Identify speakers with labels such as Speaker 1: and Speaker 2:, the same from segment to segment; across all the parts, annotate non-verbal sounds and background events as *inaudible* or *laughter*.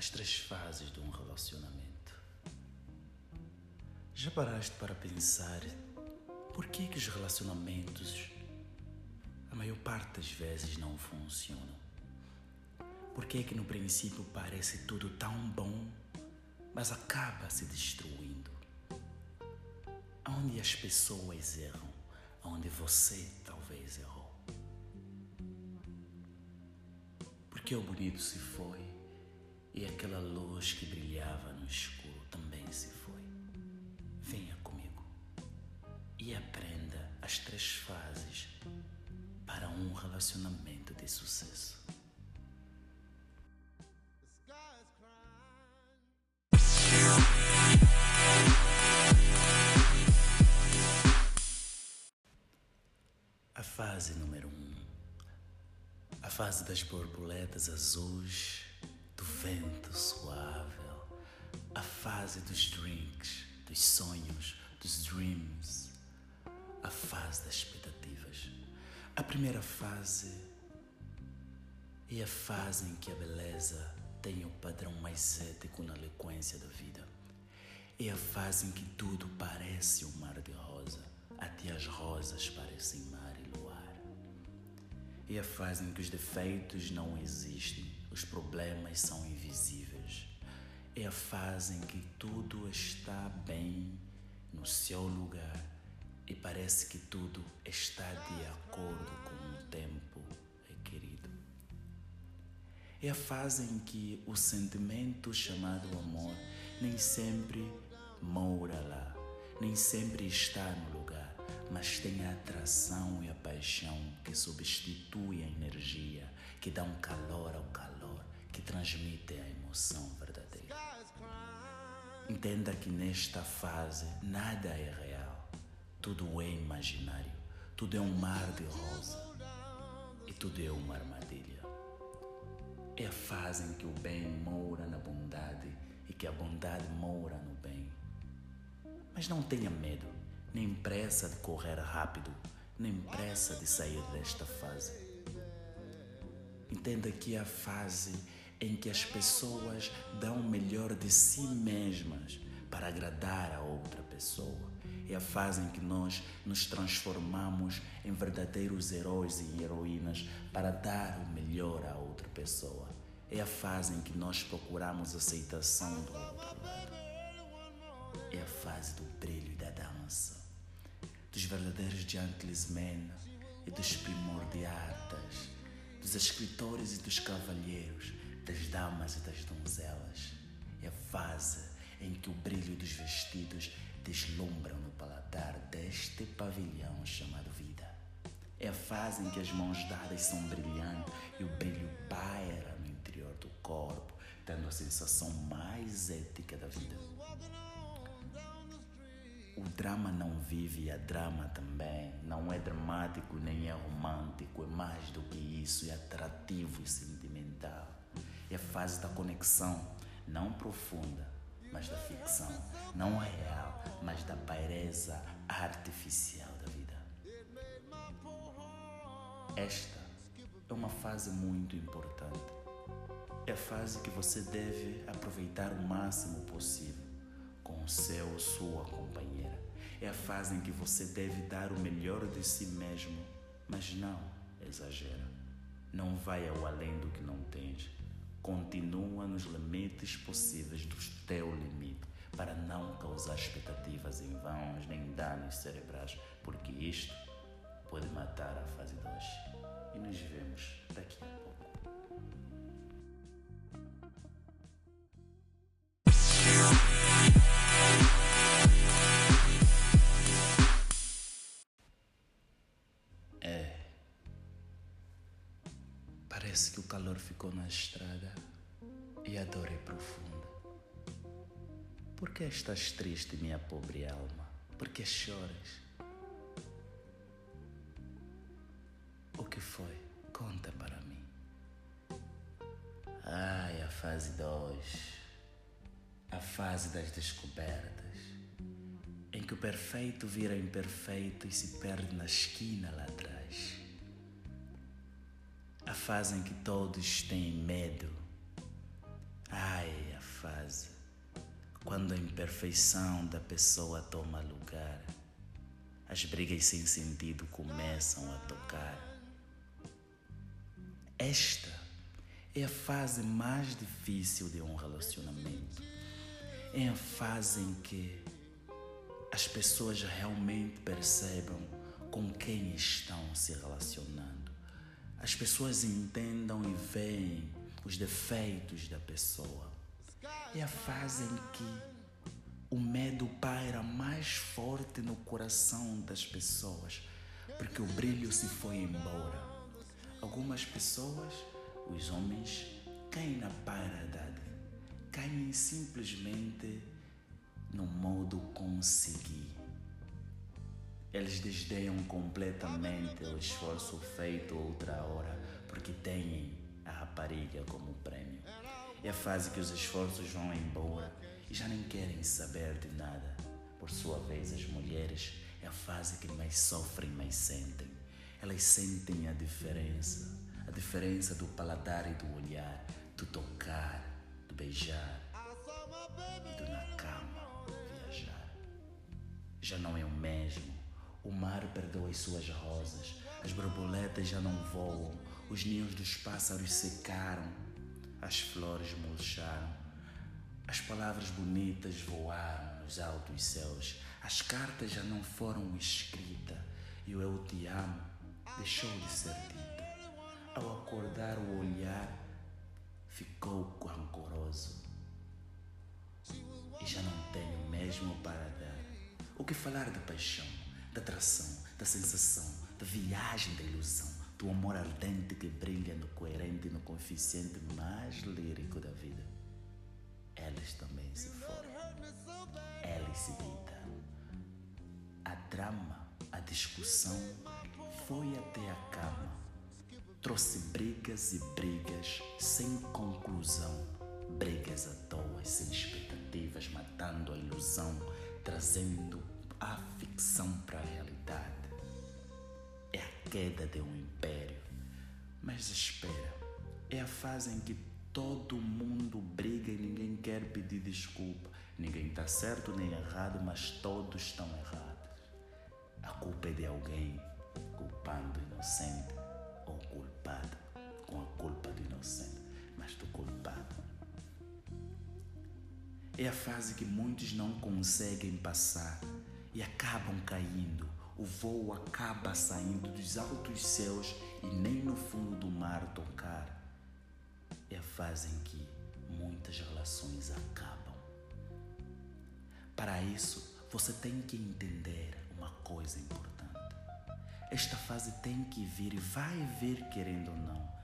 Speaker 1: as três fases de um relacionamento. Já paraste para pensar por que, que os relacionamentos, a maior parte das vezes, não funcionam? Por que, que no princípio parece tudo tão bom, mas acaba se destruindo? Onde as pessoas erram, onde você talvez errou. Porque o bonito se foi e aquela luz que brilhava no escuro também se foi. Venha comigo e aprenda as três fases para um relacionamento de sucesso. A fase número um, a fase das borboletas azuis, do vento suave, a fase dos drinks, dos sonhos, dos dreams, a fase das expectativas. A primeira fase é a fase em que a beleza tem o padrão mais ético na eloquência da vida. É a fase em que tudo parece um mar de rosa, até as rosas parecem mar e luar. É a fase em que os defeitos não existem, os problemas são invisíveis. É a fase em que tudo está bem no seu lugar e parece que tudo está de acordo com o tempo requerido. É a fase em que o sentimento chamado amor nem sempre mora lá, nem sempre está no lugar, mas tem a atração e a paixão que substitui a energia, que dá um calor ao calor, que transmite a emoção verdadeira. Entenda que nesta fase nada é real, tudo é imaginário, tudo é um mar de rosa e tudo é uma armadilha. É a fase em que o bem mora na bondade e que a bondade mora no bem. Mas não tenha medo, nem pressa de correr rápido, nem pressa de sair desta fase. Entenda que a fase em que as pessoas dão o melhor de si mesmas para agradar a outra pessoa. É a fase em que nós nos transformamos em verdadeiros heróis e heroínas para dar o melhor a outra pessoa. É a fase em que nós procuramos aceitação do outro. É a fase do brilho e da dança, dos verdadeiros gentlemen e dos primordiatas, dos escritores e dos cavalheiros, das damas e das donzelas. É a fase em que o brilho dos vestidos deslumbram no paladar deste pavilhão chamado vida. É a fase em que as mãos dadas são brilhantes e o brilho paira no interior do corpo, dando a sensação mais ética da vida. O drama não vive e a drama também. Não é dramático nem é romântico, é mais do que isso, é atrativo e sentimental. É a fase da conexão, não profunda, mas da ficção, não real, mas da paireza artificial da vida. Esta é uma fase muito importante. É a fase que você deve aproveitar o máximo possível com o seu ou sua companheira. É a fase em que você deve dar o melhor de si mesmo, mas não exagera. Não vai ao além do que não tens. Continua nos limites possíveis do teu limite para não causar expectativas em vãos nem danos cerebrais, porque isto ficou na estrada e a dor é profunda. Por que estás triste, minha pobre alma? Por que choras? O que foi? Conta para mim. Ai, a fase 2. A fase das descobertas. Em que o perfeito vira imperfeito e se perde na esquina lá atrás. A fase em que todos têm medo. Ai, quando a imperfeição da pessoa toma lugar, as brigas sem sentido começam a tocar. Esta é a fase mais difícil de um relacionamento. É a fase em que as pessoas realmente percebam com quem estão se relacionando. As pessoas entendam e veem os defeitos da pessoa. É a fase em que o medo paira mais forte no coração das pessoas, porque o brilho se foi embora. Algumas pessoas, os homens, caem na paridade, caem simplesmente no modo conseguir. Eles desdenham completamente o esforço feito outra hora porque têm a rapariga como prêmio. É a fase que os esforços vão embora e já nem querem saber de nada. Por sua vez, as mulheres é a fase que mais sofrem, mais sentem. Elas sentem a diferença, a diferença do paladar e do olhar, do tocar, do beijar e do na cama viajar. Já não é o mesmo. O mar perdeu as suas rosas, as borboletas já não voam, os ninhos dos pássaros secaram, as flores murcharam, as palavras bonitas voaram nos altos céus, as cartas já não foram escritas e o eu te amo deixou de ser dito. Ao acordar, o olhar ficou rancoroso. E já não tenho mesmo para dar. O que falar da paixão, da atração, da sensação, da viagem da ilusão, do amor ardente que brilha no coerente e no coeficiente mais lírico da vida. Elas também se foram. Elas se deitaram. A drama, a discussão foi até a cama. Trouxe brigas e brigas sem conclusão, brigas à toa, sem expectativas, matando a ilusão, trazendo a ficção para a realidade. É a queda de um império. Mas espera, é a fase em que todo mundo briga e ninguém quer pedir desculpa. Ninguém está certo nem errado, mas todos estão errados. A culpa é de alguém culpando o inocente ou culpado com a culpa do inocente, mas do culpado. É a fase que muitos não conseguem passar e acabam caindo. O voo acaba saindo dos altos céus e nem no fundo do mar tocar. É a fase em que muitas relações acabam. Para isso, você tem que entender uma coisa importante. Esta fase tem que vir e vai vir querendo ou não.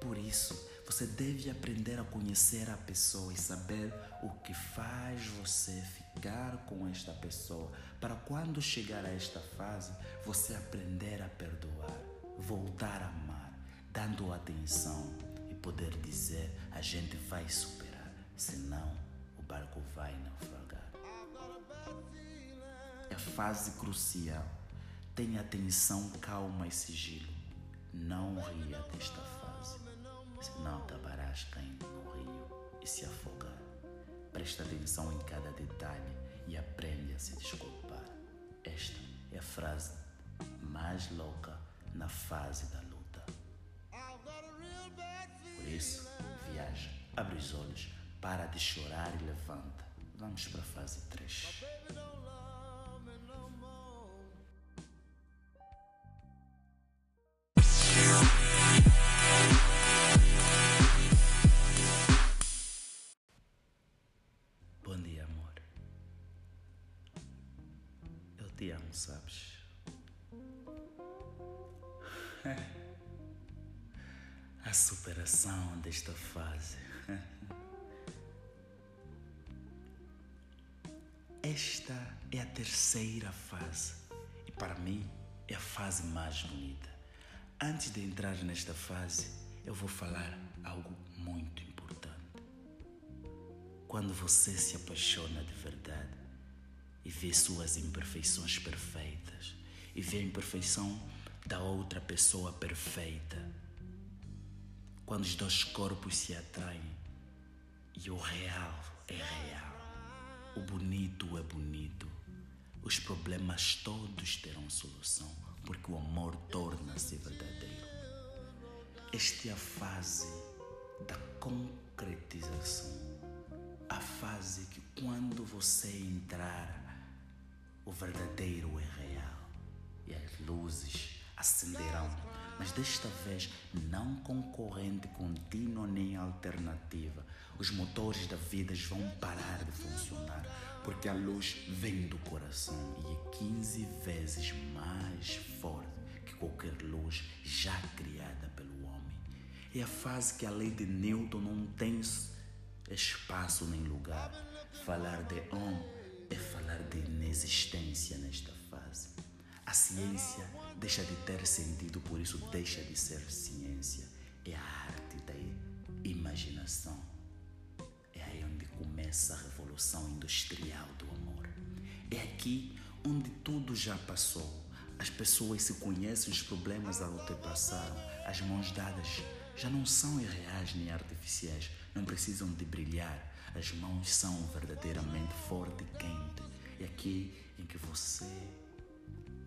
Speaker 1: Por isso, você deve aprender a conhecer a pessoa e saber o que faz você ficar com esta pessoa, para quando chegar a esta fase, você aprender a perdoar, voltar a amar, dando atenção e poder dizer: a gente vai superar, senão o barco vai naufragar. É fase crucial Tenha atenção, calma e sigilo. Não ria desta fase, senão acabarás caindo no rio e se afogar. Presta atenção em cada detalhe e aprende a se desculpar. Esta é a frase mais louca na fase da luta. Por isso, viaja, abre os olhos, para de chorar e levanta. Vamos para a fase 3. Te amo, sabes? *laughs* A superação desta fase. *laughs* Esta é a terceira fase e para mim é a fase mais bonita. Antes de entrar nesta fase, eu vou falar algo muito importante. Quando você se apaixona de verdade, e vê suas imperfeições perfeitas e vê a imperfeição da outra pessoa perfeita. Quando os dois corpos se atraem e o real é real. O bonito é bonito. Os problemas todos terão solução, porque o amor torna-se verdadeiro. Esta é a fase da concretização. A fase que quando você entrar, o verdadeiro é real e as luzes acenderão mas desta vez não com corrente contínua nem alternativa. Os motores da vida vão parar de funcionar, porque a luz vem do coração e é 15 vezes mais forte que qualquer luz já criada pelo homem. É a fase que a lei de Newton não tem espaço nem lugar. Falar de homem é falar de inexistência nesta fase. A ciência deixa de ter sentido, por isso deixa de ser ciência. É a arte da imaginação. É aí onde começa a revolução industrial do amor. É aqui onde tudo já passou. As pessoas se conhecem, os problemas a ultrapassaram. As mãos dadas já não são irreais nem artificiais, não precisam de brilhar. As mãos são verdadeiramente forte e quente. É aqui em que você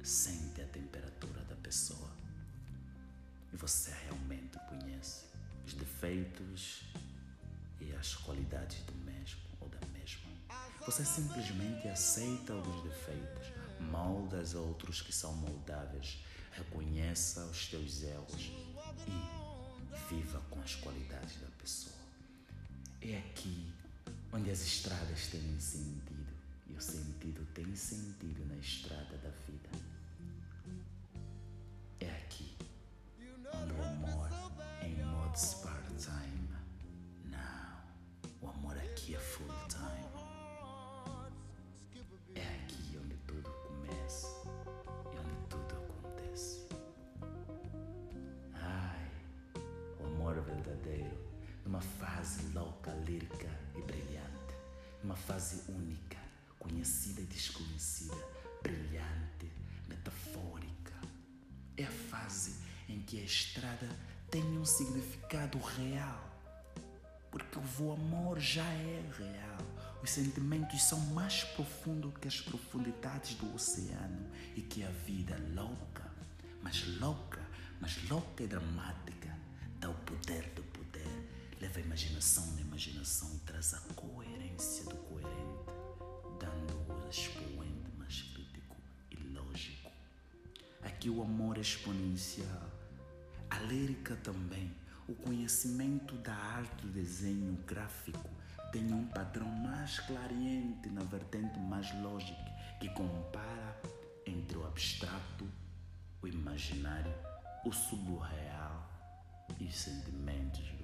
Speaker 1: sente a temperatura da pessoa e você realmente conhece os defeitos e as qualidades do mesmo ou da mesma. Você simplesmente aceita os defeitos, molda os outros que são moldáveis, reconheça os teus erros e viva com as qualidades da pessoa. É aqui onde as estradas têm sentido e o sentido tem sentido na estrada da vida. É aqui onde o amor em modo part-time. Não, o amor aqui é full-time. É aqui onde tudo começa e onde tudo acontece. Ai, o amor verdadeiro, numa fase louca, lírica numa fase única conhecida e desconhecida, brilhante, metafórica. É a fase em que a estrada tem um significado real. Porque o amor já é real. Os sentimentos são mais profundos que as profundidades do oceano e que a vida louca, mas louca, mas louca e dramática, dá o poder do poder, leva a imaginação na imaginação e traz a coerência do coerente dando o expoente mais crítico e lógico. Aqui o amor é exponencial, a lírica também, o conhecimento da arte do desenho gráfico tem um padrão mais clariente na vertente mais lógica que compara entre o abstrato, o imaginário, o subreal e os sentimentos.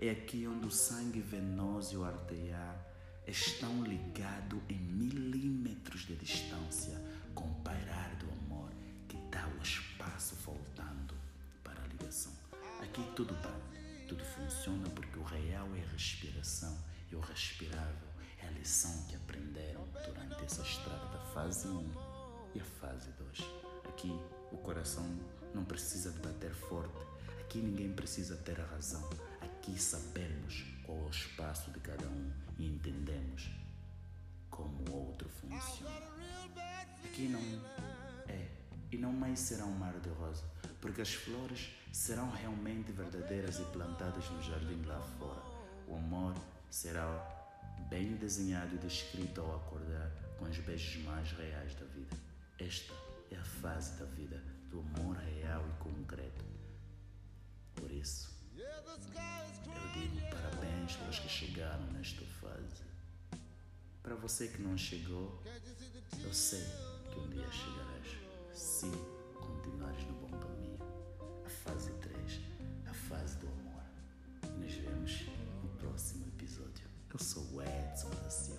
Speaker 1: É aqui onde o sangue venoso e o arterial estão ligados em milímetros de distância com o pairar do amor que dá o espaço voltando para a ligação. Aqui tudo bate, tudo funciona porque o real é a respiração e o respirável é a lição que aprenderam durante essa estrada da fase 1 e a fase 2. Aqui o coração não precisa de bater forte, aqui ninguém precisa ter a razão, aqui sabemos qual é o espaço de cada um e entendemos como o outro funciona. Aqui não é e não mais será um mar de rosa, porque as flores serão realmente verdadeiras e plantadas no jardim lá fora. O amor será bem desenhado e descrito ao acordar com os beijos mais reais da vida. Esta é a fase da vida do amor real e concreto. Por isso, eu digo parabéns para os que chegaram nesta fase. Para você que não chegou, eu sei que um dia chegarás se continuares no bom caminho. A fase 3, a fase do amor. Nos vemos no próximo episódio. Eu sou o Edson da Silva.